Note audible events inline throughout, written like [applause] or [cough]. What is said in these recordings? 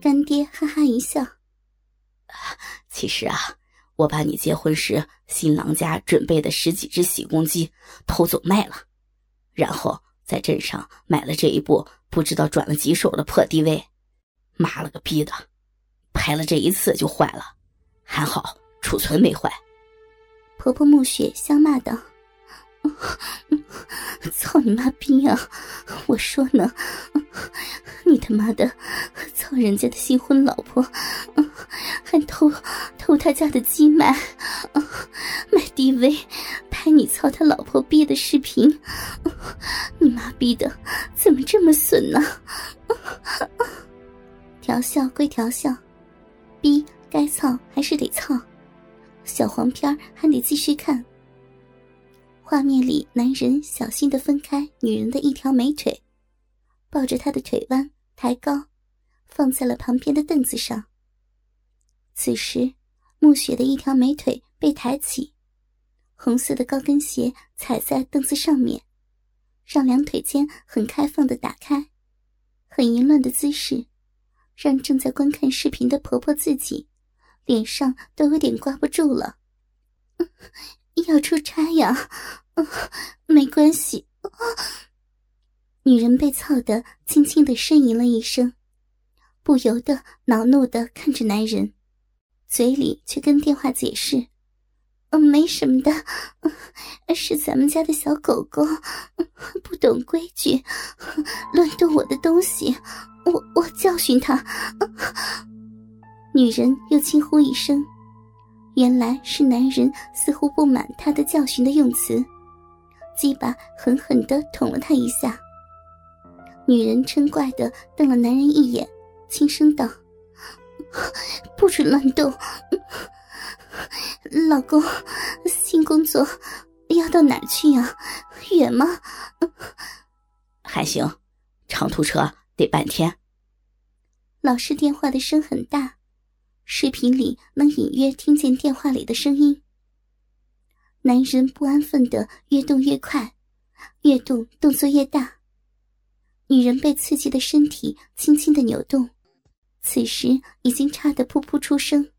干爹哈哈一笑：“其实啊，我把你结婚时新郎家准备的十几只喜公鸡偷走卖了，然后在镇上买了这一部不知道转了几手的破 DV。妈了个逼的，拍了这一次就坏了，还好储存没坏。”婆婆暮雪笑骂道。[laughs] 操你妈逼啊！我说呢，你他妈的操人家的新婚老婆，还偷偷他家的鸡卖，买 DV 拍你操他老婆逼的视频，你妈逼的怎么这么损呢？[laughs] 调笑归调笑，逼该操还是得操，小黄片还得继续看。画面里，男人小心的分开女人的一条美腿，抱着她的腿弯抬高，放在了旁边的凳子上。此时，暮雪的一条美腿被抬起，红色的高跟鞋踩在凳子上面，让两腿间很开放的打开，很淫乱的姿势，让正在观看视频的婆婆自己脸上都有点挂不住了。[laughs] 要出差呀？没关系。女人被操的轻轻的呻吟了一声，不由得恼怒的看着男人，嘴里却跟电话解释：“嗯，没什么的，是咱们家的小狗狗，不懂规矩，乱动我的东西，我我教训它。”女人又轻呼一声。原来是男人似乎不满她的教训的用词，鸡巴狠狠地捅了他一下。女人嗔怪地瞪了男人一眼，轻声道：“不准乱动，老公，新工作要到哪儿去呀？远吗？还行，长途车得半天。”老师电话的声很大。视频里能隐约听见电话里的声音。男人不安分的越动越快，越动动作越大。女人被刺激的身体轻轻的扭动，此时已经差得噗噗出声。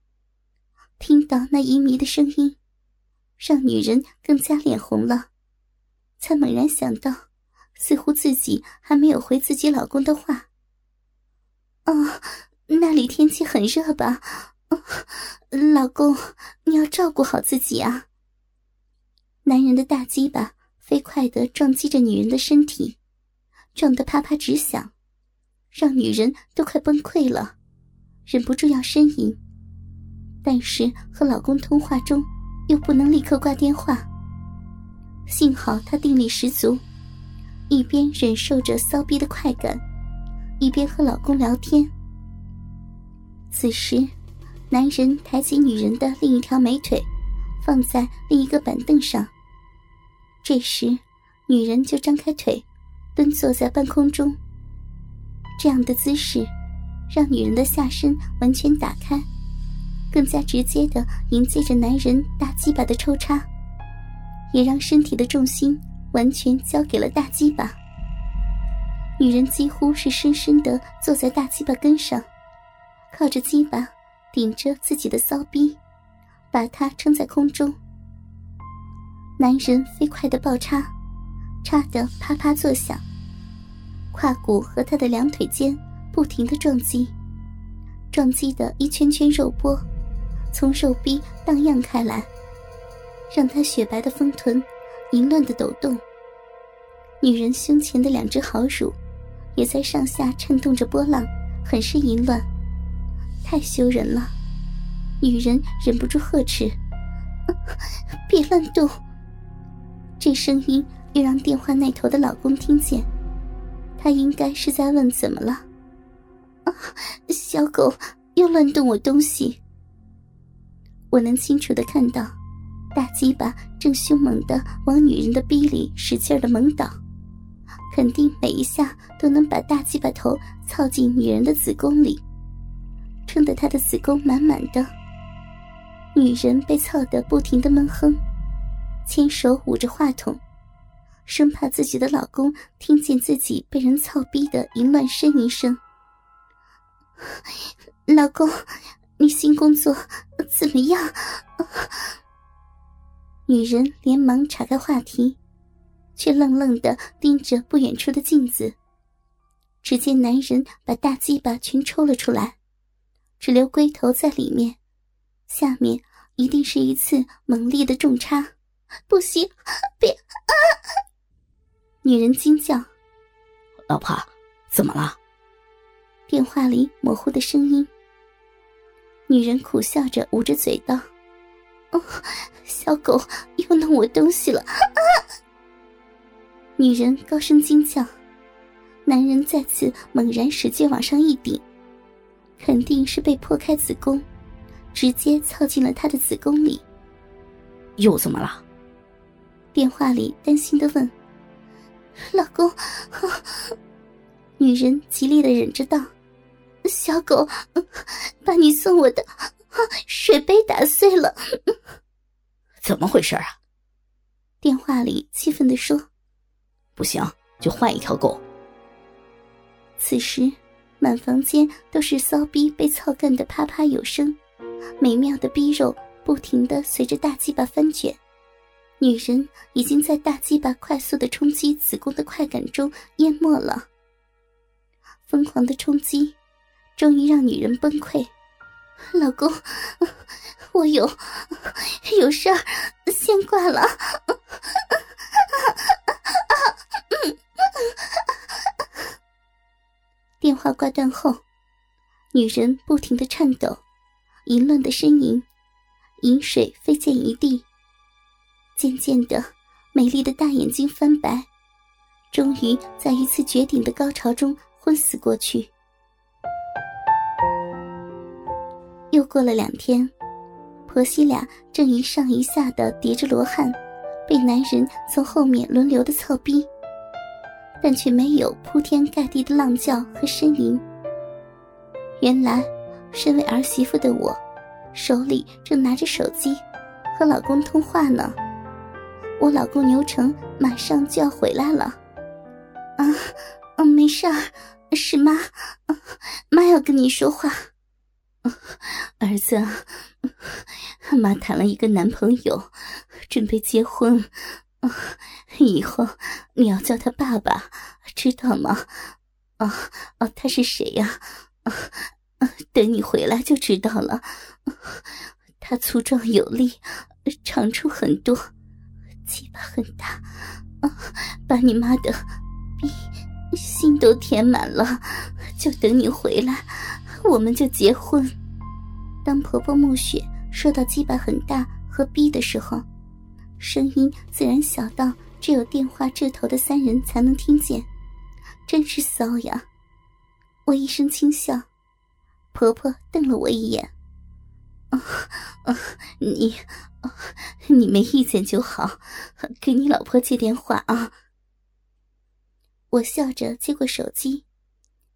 听到那淫靡的声音，让女人更加脸红了，才猛然想到，似乎自己还没有回自己老公的话。啊。那里天气很热吧，老公，你要照顾好自己啊。男人的大鸡巴飞快的撞击着女人的身体，撞得啪啪直响，让女人都快崩溃了，忍不住要呻吟。但是和老公通话中，又不能立刻挂电话。幸好她定力十足，一边忍受着骚逼的快感，一边和老公聊天。此时，男人抬起女人的另一条美腿，放在另一个板凳上。这时，女人就张开腿，蹲坐在半空中。这样的姿势，让女人的下身完全打开，更加直接的迎接着男人大鸡巴的抽插，也让身体的重心完全交给了大鸡巴。女人几乎是深深的坐在大鸡巴根上。靠着鸡巴顶着自己的骚逼，把他撑在空中。男人飞快的爆叉，叉得啪啪作响。胯骨和他的两腿间不停的撞击，撞击的一圈圈肉波从肉壁荡漾开来，让他雪白的丰臀淫乱的抖动。女人胸前的两只好乳也在上下颤动着波浪，很是淫乱。太羞人了，女人忍不住呵斥：“ [laughs] 别乱动！”这声音又让电话那头的老公听见，他应该是在问怎么了。啊，小狗又乱动我东西。我能清楚的看到，大鸡巴正凶猛的往女人的逼里使劲的猛倒，肯定每一下都能把大鸡巴头操进女人的子宫里。撑得她的子宫满满的，女人被操得不停的闷哼，牵手捂着话筒，生怕自己的老公听见自己被人操逼的淫乱呻吟声。老公，你新工作怎么样？女人连忙岔开话题，却愣愣的盯着不远处的镜子。只见男人把大鸡巴全抽了出来，只留龟头在里面，下面一定是一次猛烈的重插。不行，别！啊！女人惊叫：“老婆，怎么了？”电话里模糊的声音。女人苦笑着捂着嘴道：“哦，小狗又弄我东西了！”啊！女人高声惊叫。男人再次猛然使劲往上一顶，肯定是被破开子宫，直接操进了他的子宫里。又怎么了？电话里担心的问：“老公。”女人极力的忍着道：“小狗把你送我的水杯打碎了。”怎么回事啊？电话里气愤的说：“不行，就换一条狗。”此时，满房间都是骚逼被操干的啪啪有声，美妙的逼肉不停的随着大鸡巴翻卷，女人已经在大鸡巴快速的冲击子宫的快感中淹没了。疯狂的冲击，终于让女人崩溃。老公，我有有事儿，先挂了。电话挂断后，女人不停的颤抖，淫乱的呻吟，饮水飞溅一地。渐渐的，美丽的大眼睛翻白，终于在一次绝顶的高潮中昏死过去。又过了两天，婆媳俩正一上一下的叠着罗汉，被男人从后面轮流的操逼。但却没有铺天盖地的浪叫和呻吟。原来，身为儿媳妇的我，手里正拿着手机，和老公通话呢。我老公牛成马上就要回来了。啊，嗯，没事儿，是妈，妈要跟你说话。儿子，妈谈了一个男朋友，准备结婚。以后你要叫他爸爸，知道吗？啊啊，他是谁呀？啊，等你回来就知道了。[laughs] 他粗壮有力，长处很多，鸡巴很大，啊，把你妈的逼心都填满了。就等你回来，我们就结婚。当婆婆暮雪说到鸡巴很大和逼的时候。声音自然小到只有电话这头的三人才能听见，真是骚呀！我一声轻笑，婆婆瞪了我一眼：“啊，你，你没意见就好，给你老婆接电话啊。”我笑着接过手机，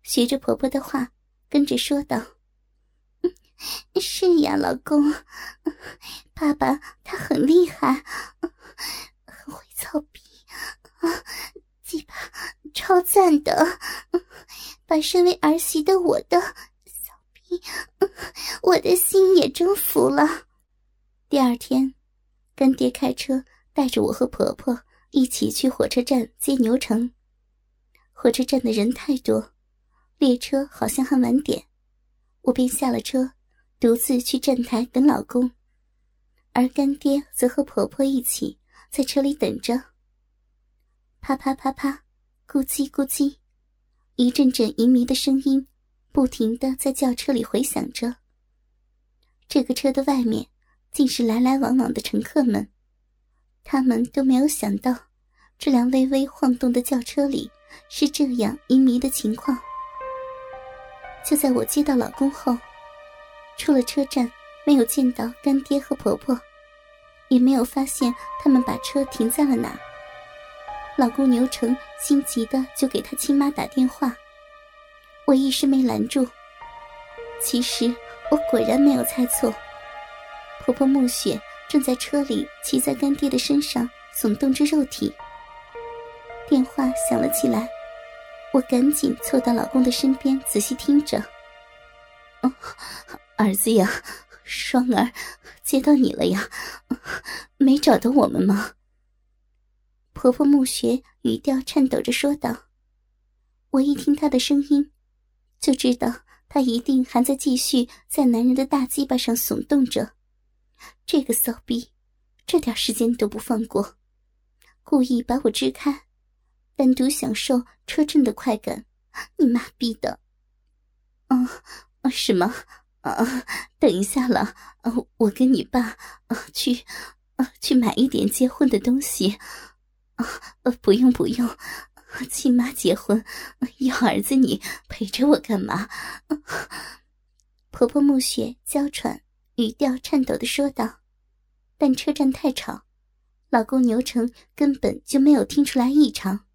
学着婆婆的话，跟着说道：“是呀，老公。”爸爸他很厉害，很会操逼，鸡巴超赞的，把身为儿媳的我的，我的心也征服了。第二天，干爹开车带着我和婆婆一起去火车站接牛城。火车站的人太多，列车好像还晚点，我便下了车，独自去站台等老公。而干爹则和婆婆一起在车里等着。啪啪啪啪，咕叽咕叽，一阵阵淫靡的声音不停的在轿车里回响着。这个车的外面竟是来来往往的乘客们，他们都没有想到，这辆微微晃动的轿车里是这样阴迷的情况。就在我接到老公后，出了车站。没有见到干爹和婆婆，也没有发现他们把车停在了哪。老公牛成心急的就给他亲妈打电话，我一时没拦住。其实我果然没有猜错，婆婆暮雪正在车里骑在干爹的身上耸动着肉体。电话响了起来，我赶紧凑到老公的身边仔细听着。儿子呀，双儿接到你了呀，没找到我们吗？婆婆暮雪语调颤抖着说道。我一听她的声音，就知道他一定还在继续在男人的大鸡巴上耸动着。这个骚逼，这点时间都不放过，故意把我支开，单独享受车震的快感。你妈逼的！啊啊什么？啊，等一下了，啊，我跟你爸啊去啊去买一点结婚的东西。啊，不用不用，亲妈结婚要儿子你陪着我干嘛？婆婆暮雪娇喘，语调颤抖的说道。但车站太吵，老公牛成根本就没有听出来异常。